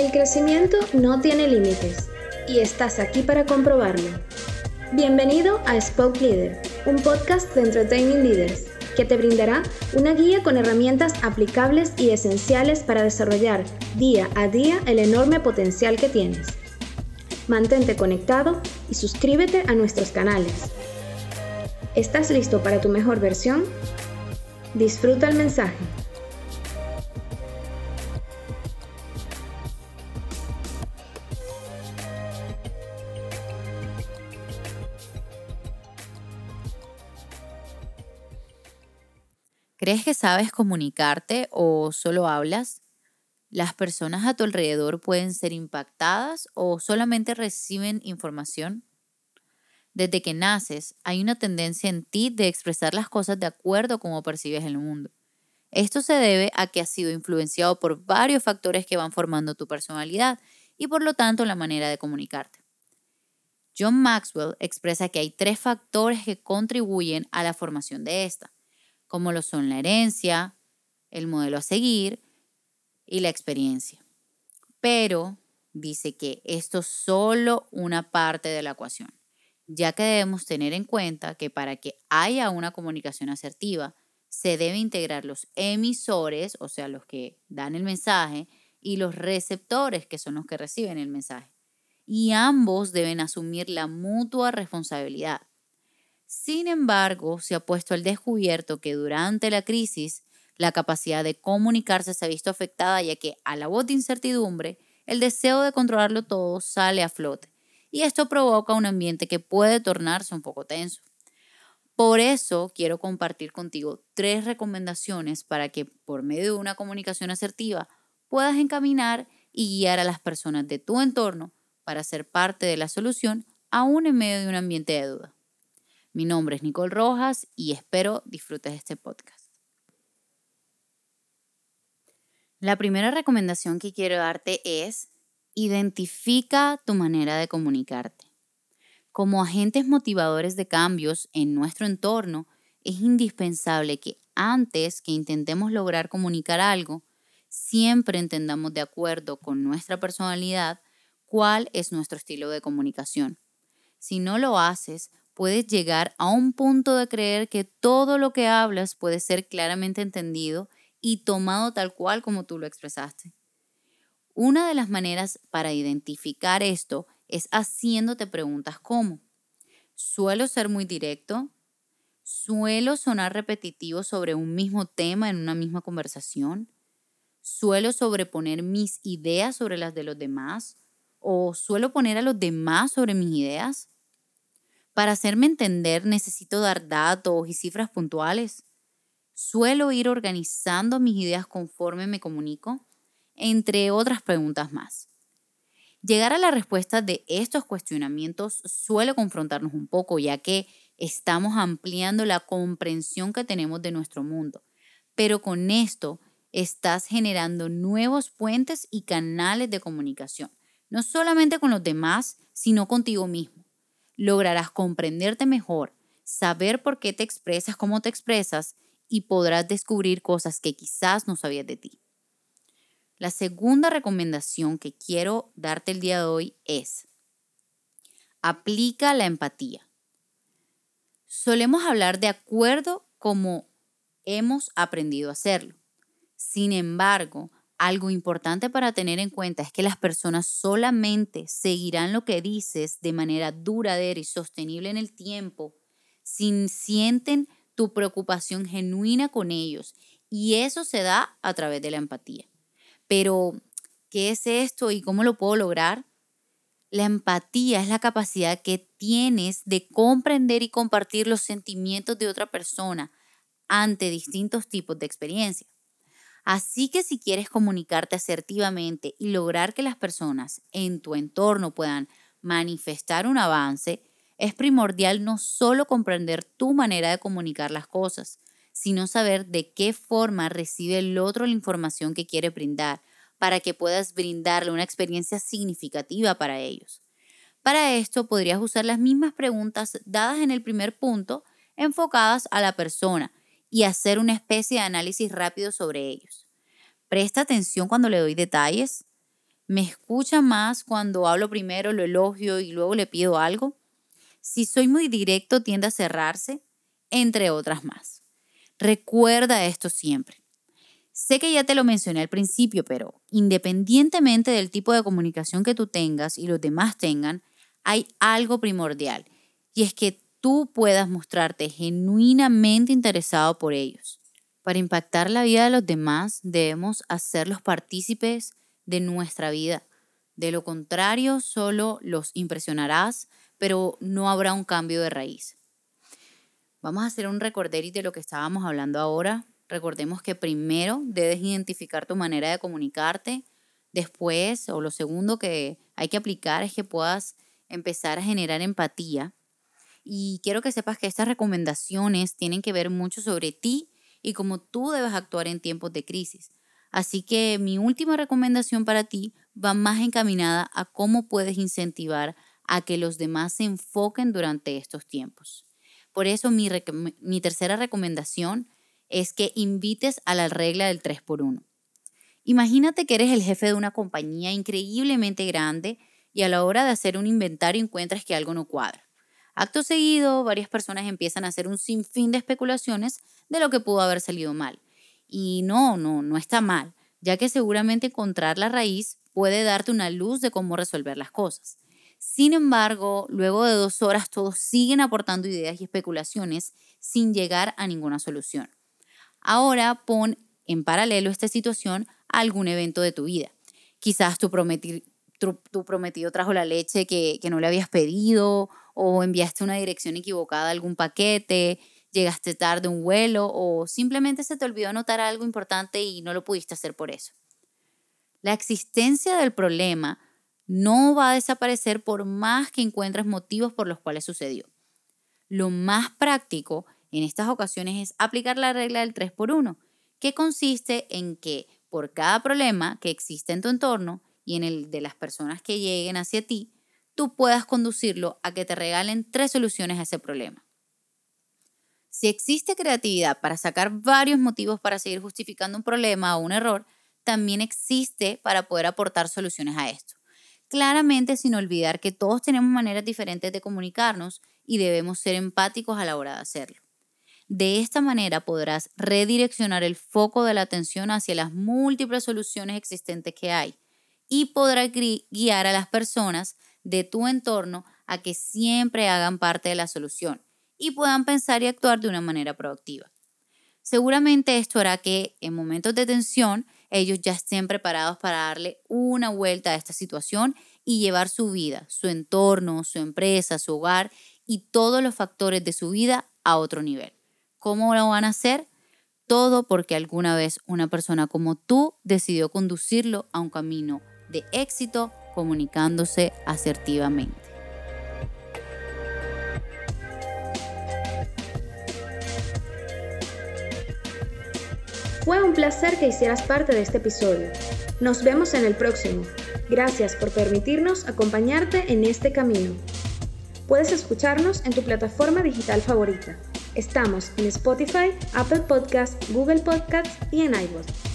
El crecimiento no tiene límites y estás aquí para comprobarlo. Bienvenido a Spoke Leader, un podcast de Entertaining Leaders que te brindará una guía con herramientas aplicables y esenciales para desarrollar día a día el enorme potencial que tienes. Mantente conectado y suscríbete a nuestros canales. ¿Estás listo para tu mejor versión? Disfruta el mensaje. ¿Crees que sabes comunicarte o solo hablas? ¿Las personas a tu alrededor pueden ser impactadas o solamente reciben información? Desde que naces, hay una tendencia en ti de expresar las cosas de acuerdo a cómo percibes el mundo. Esto se debe a que has sido influenciado por varios factores que van formando tu personalidad y por lo tanto la manera de comunicarte. John Maxwell expresa que hay tres factores que contribuyen a la formación de esta, como lo son la herencia, el modelo a seguir y la experiencia. Pero dice que esto es solo una parte de la ecuación, ya que debemos tener en cuenta que para que haya una comunicación asertiva, se debe integrar los emisores, o sea, los que dan el mensaje, y los receptores, que son los que reciben el mensaje. Y ambos deben asumir la mutua responsabilidad. Sin embargo, se ha puesto al descubierto que durante la crisis la capacidad de comunicarse se ha visto afectada ya que a la voz de incertidumbre, el deseo de controlarlo todo sale a flote y esto provoca un ambiente que puede tornarse un poco tenso. Por eso quiero compartir contigo tres recomendaciones para que por medio de una comunicación asertiva puedas encaminar y guiar a las personas de tu entorno para ser parte de la solución aún en medio de un ambiente de duda. Mi nombre es Nicole Rojas y espero disfrutes este podcast. La primera recomendación que quiero darte es identifica tu manera de comunicarte. Como agentes motivadores de cambios en nuestro entorno, es indispensable que antes que intentemos lograr comunicar algo, siempre entendamos de acuerdo con nuestra personalidad cuál es nuestro estilo de comunicación. Si no lo haces, puedes llegar a un punto de creer que todo lo que hablas puede ser claramente entendido y tomado tal cual como tú lo expresaste. Una de las maneras para identificar esto es haciéndote preguntas como, ¿suelo ser muy directo? ¿Suelo sonar repetitivo sobre un mismo tema en una misma conversación? ¿Suelo sobreponer mis ideas sobre las de los demás? ¿O suelo poner a los demás sobre mis ideas? Para hacerme entender necesito dar datos y cifras puntuales. ¿Suelo ir organizando mis ideas conforme me comunico? Entre otras preguntas más. Llegar a la respuesta de estos cuestionamientos suele confrontarnos un poco, ya que estamos ampliando la comprensión que tenemos de nuestro mundo. Pero con esto estás generando nuevos puentes y canales de comunicación, no solamente con los demás, sino contigo mismo. Lograrás comprenderte mejor, saber por qué te expresas como te expresas y podrás descubrir cosas que quizás no sabías de ti. La segunda recomendación que quiero darte el día de hoy es, aplica la empatía. Solemos hablar de acuerdo como hemos aprendido a hacerlo. Sin embargo, algo importante para tener en cuenta es que las personas solamente seguirán lo que dices de manera duradera y sostenible en el tiempo si sienten tu preocupación genuina con ellos. Y eso se da a través de la empatía. Pero, ¿qué es esto y cómo lo puedo lograr? La empatía es la capacidad que tienes de comprender y compartir los sentimientos de otra persona ante distintos tipos de experiencia. Así que si quieres comunicarte asertivamente y lograr que las personas en tu entorno puedan manifestar un avance, es primordial no solo comprender tu manera de comunicar las cosas, sino saber de qué forma recibe el otro la información que quiere brindar para que puedas brindarle una experiencia significativa para ellos. Para esto podrías usar las mismas preguntas dadas en el primer punto enfocadas a la persona y hacer una especie de análisis rápido sobre ellos. Presta atención cuando le doy detalles. ¿Me escucha más cuando hablo primero, lo elogio y luego le pido algo? Si soy muy directo, tiende a cerrarse, entre otras más. Recuerda esto siempre. Sé que ya te lo mencioné al principio, pero independientemente del tipo de comunicación que tú tengas y los demás tengan, hay algo primordial y es que tú puedas mostrarte genuinamente interesado por ellos. Para impactar la vida de los demás debemos hacerlos partícipes de nuestra vida. De lo contrario, solo los impresionarás, pero no habrá un cambio de raíz. Vamos a hacer un recorderis de lo que estábamos hablando ahora. Recordemos que primero debes identificar tu manera de comunicarte. Después, o lo segundo que hay que aplicar es que puedas empezar a generar empatía. Y quiero que sepas que estas recomendaciones tienen que ver mucho sobre ti y cómo tú debes actuar en tiempos de crisis. Así que mi última recomendación para ti va más encaminada a cómo puedes incentivar a que los demás se enfoquen durante estos tiempos. Por eso mi, tercera recomendación es que invites a la regla del 3x1. Imagínate que eres el jefe de una compañía increíblemente grande y a la hora de hacer un inventario encuentras que algo no cuadra. Acto seguido, varias personas empiezan a hacer un sinfín de especulaciones de lo que pudo haber salido mal y no, no, no está mal, ya que seguramente encontrar la raíz puede darte una luz de cómo resolver las cosas. Sin embargo, luego de dos horas todos siguen aportando ideas y especulaciones sin llegar a ninguna solución. Ahora pon en paralelo esta situación a algún evento de tu vida. Quizás tu, prometido trajo la leche que no le habías pedido o enviaste una dirección equivocada a algún paquete, llegaste tarde a un vuelo o simplemente se te olvidó anotar algo importante y no lo pudiste hacer por eso. La existencia del problema no va a desaparecer por más que encuentres motivos por los cuales sucedió. Lo más práctico en estas ocasiones es aplicar la regla del 3x1, que consiste en que por cada problema que existe en tu entorno y en el de las personas que lleguen hacia ti, tú puedas conducirlo a que te regalen tres soluciones a ese problema. Si existe creatividad para sacar varios motivos para seguir justificando un problema o un error, también existe para poder aportar soluciones a esto. Claramente sin olvidar que todos tenemos maneras diferentes de comunicarnos y debemos ser empáticos a la hora de hacerlo. De esta manera podrás redireccionar el foco de la atención hacia las múltiples soluciones existentes que hay y podrás guiar a las personas de tu entorno a que siempre hagan parte de la solución y puedan pensar y actuar de una manera productiva. Seguramente esto hará que en momentos de tensión ellos ya estén preparados para darle una vuelta a esta situación y llevar su vida, su entorno, su empresa, su hogar y todos los factores de su vida a otro nivel. ¿Cómo lo van a hacer? Todo porque alguna vez una persona como tú decidió conducirlo a un camino de éxito comunicándose asertivamente. Fue un placer que hicieras parte de este episodio. Nos vemos en el próximo. Gracias por permitirnos acompañarte en este camino. Puedes escucharnos en tu plataforma digital favorita. Estamos en Spotify, Apple Podcasts, Google Podcasts y en iVoox.